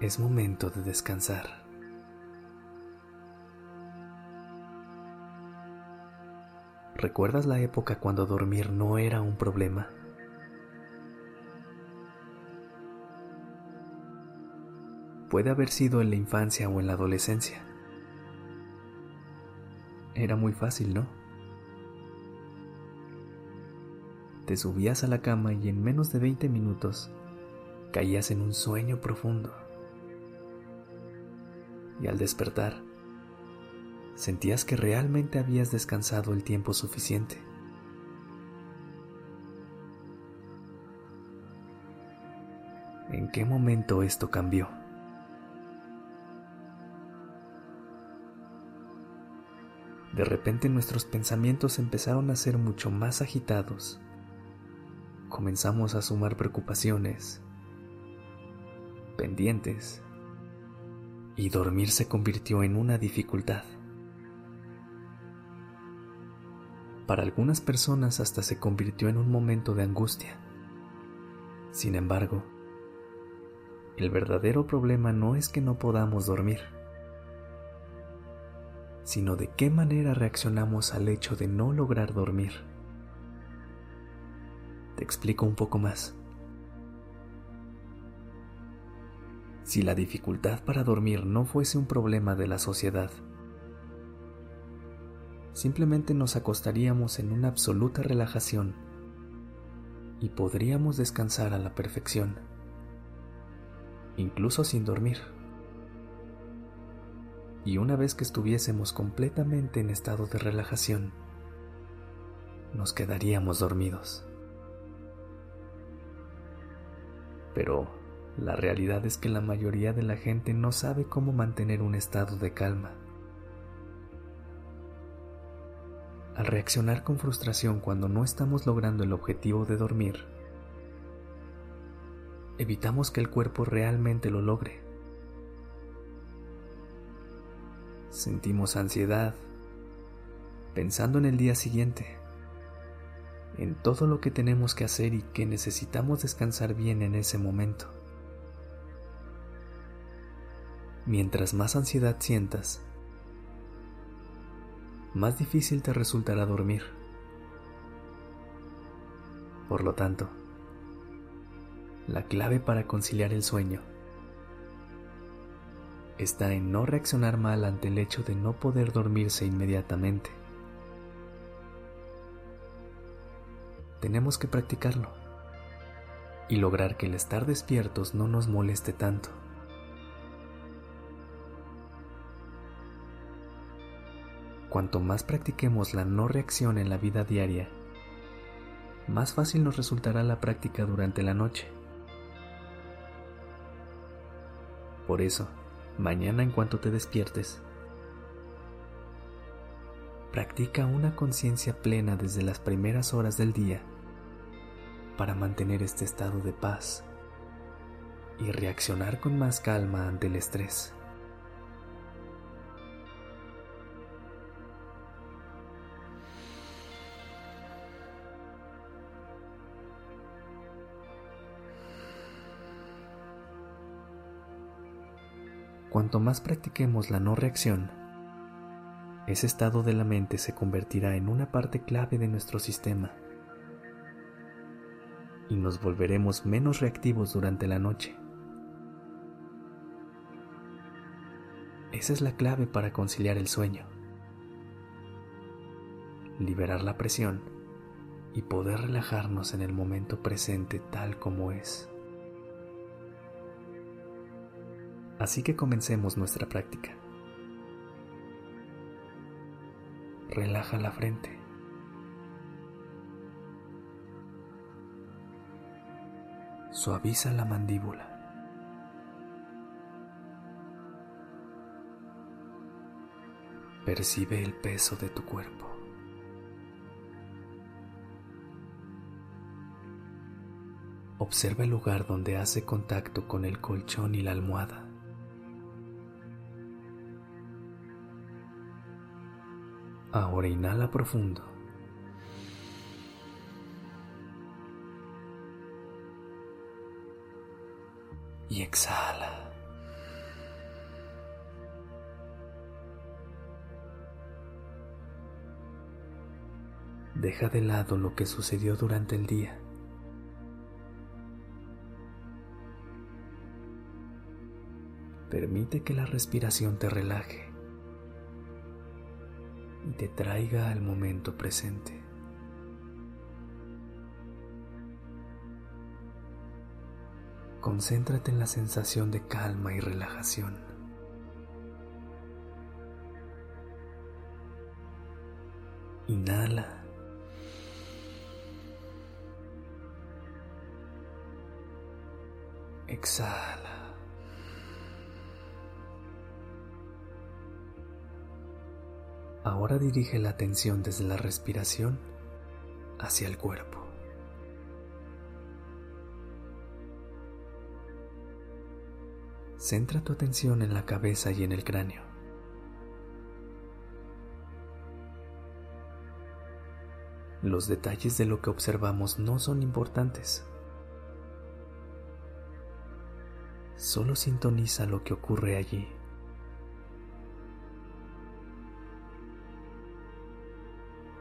Es momento de descansar. ¿Recuerdas la época cuando dormir no era un problema? Puede haber sido en la infancia o en la adolescencia. Era muy fácil, ¿no? Te subías a la cama y en menos de 20 minutos caías en un sueño profundo. Y al despertar, sentías que realmente habías descansado el tiempo suficiente. ¿En qué momento esto cambió? De repente nuestros pensamientos empezaron a ser mucho más agitados comenzamos a sumar preocupaciones, pendientes, y dormir se convirtió en una dificultad. Para algunas personas hasta se convirtió en un momento de angustia. Sin embargo, el verdadero problema no es que no podamos dormir, sino de qué manera reaccionamos al hecho de no lograr dormir. Te explico un poco más. Si la dificultad para dormir no fuese un problema de la sociedad, simplemente nos acostaríamos en una absoluta relajación y podríamos descansar a la perfección, incluso sin dormir. Y una vez que estuviésemos completamente en estado de relajación, nos quedaríamos dormidos. pero la realidad es que la mayoría de la gente no sabe cómo mantener un estado de calma. Al reaccionar con frustración cuando no estamos logrando el objetivo de dormir, evitamos que el cuerpo realmente lo logre. Sentimos ansiedad, pensando en el día siguiente en todo lo que tenemos que hacer y que necesitamos descansar bien en ese momento. Mientras más ansiedad sientas, más difícil te resultará dormir. Por lo tanto, la clave para conciliar el sueño está en no reaccionar mal ante el hecho de no poder dormirse inmediatamente. tenemos que practicarlo y lograr que el estar despiertos no nos moleste tanto. Cuanto más practiquemos la no reacción en la vida diaria, más fácil nos resultará la práctica durante la noche. Por eso, mañana en cuanto te despiertes, Practica una conciencia plena desde las primeras horas del día para mantener este estado de paz y reaccionar con más calma ante el estrés. Cuanto más practiquemos la no reacción, ese estado de la mente se convertirá en una parte clave de nuestro sistema y nos volveremos menos reactivos durante la noche. Esa es la clave para conciliar el sueño, liberar la presión y poder relajarnos en el momento presente tal como es. Así que comencemos nuestra práctica. Relaja la frente. Suaviza la mandíbula. Percibe el peso de tu cuerpo. Observa el lugar donde hace contacto con el colchón y la almohada. Ahora inhala profundo. Y exhala. Deja de lado lo que sucedió durante el día. Permite que la respiración te relaje y te traiga al momento presente. Concéntrate en la sensación de calma y relajación. Inhala. Exhala. Ahora dirige la atención desde la respiración hacia el cuerpo. Centra tu atención en la cabeza y en el cráneo. Los detalles de lo que observamos no son importantes. Solo sintoniza lo que ocurre allí.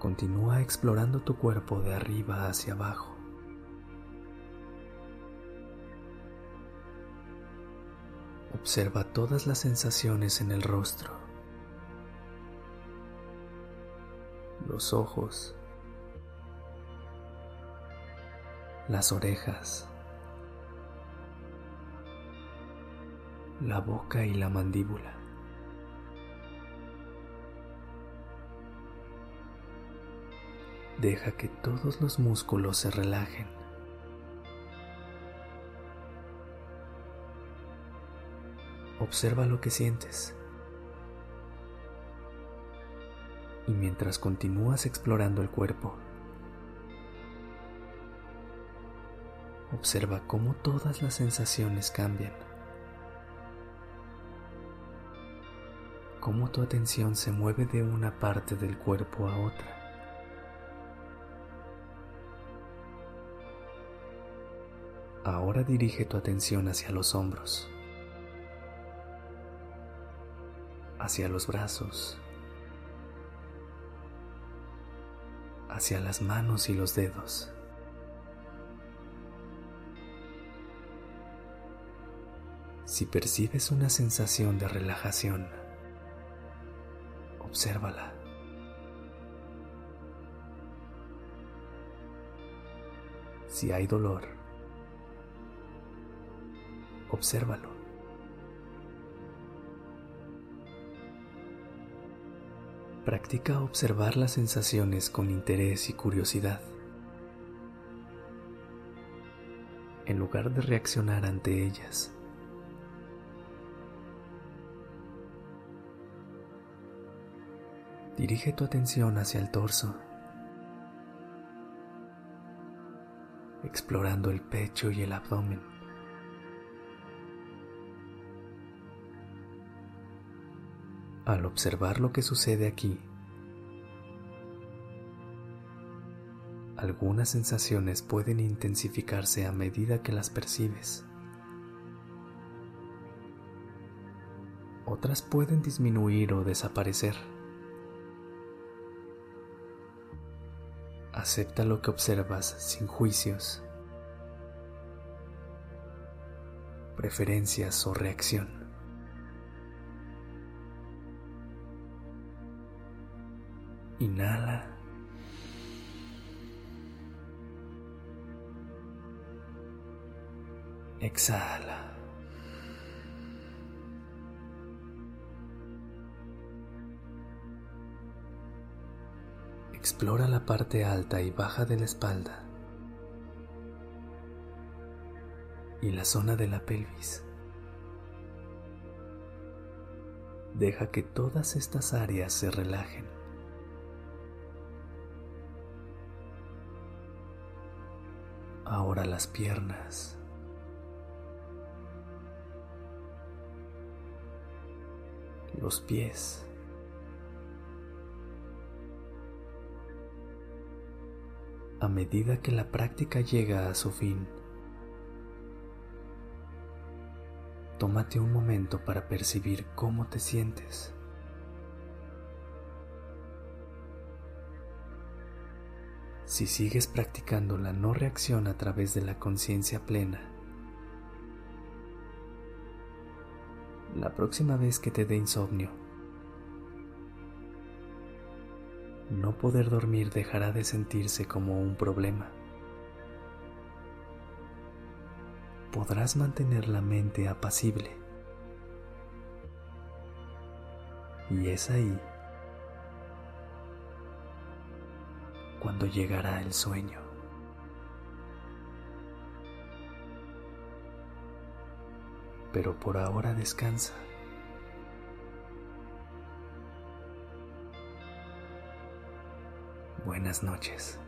Continúa explorando tu cuerpo de arriba hacia abajo. Observa todas las sensaciones en el rostro, los ojos, las orejas, la boca y la mandíbula. Deja que todos los músculos se relajen. Observa lo que sientes. Y mientras continúas explorando el cuerpo, observa cómo todas las sensaciones cambian. cómo tu atención se mueve de una parte del cuerpo a otra. Ahora dirige tu atención hacia los hombros, hacia los brazos, hacia las manos y los dedos. Si percibes una sensación de relajación, obsérvala. Si hay dolor, obsérvalo. Practica observar las sensaciones con interés y curiosidad. En lugar de reaccionar ante ellas, Dirige tu atención hacia el torso, explorando el pecho y el abdomen. Al observar lo que sucede aquí, algunas sensaciones pueden intensificarse a medida que las percibes. Otras pueden disminuir o desaparecer. Acepta lo que observas sin juicios, preferencias o reacción. Inhala. Exhala. Explora la parte alta y baja de la espalda y la zona de la pelvis. deja que todas estas áreas se relajen. Ahora las piernas. Los pies. A medida que la práctica llega a su fin, tómate un momento para percibir cómo te sientes. Si sigues practicando la no reacción a través de la conciencia plena, la próxima vez que te dé insomnio, no poder dormir dejará de sentirse como un problema. Podrás mantener la mente apacible. Y es ahí cuando llegará el sueño. Pero por ahora descansa. Buenas noches.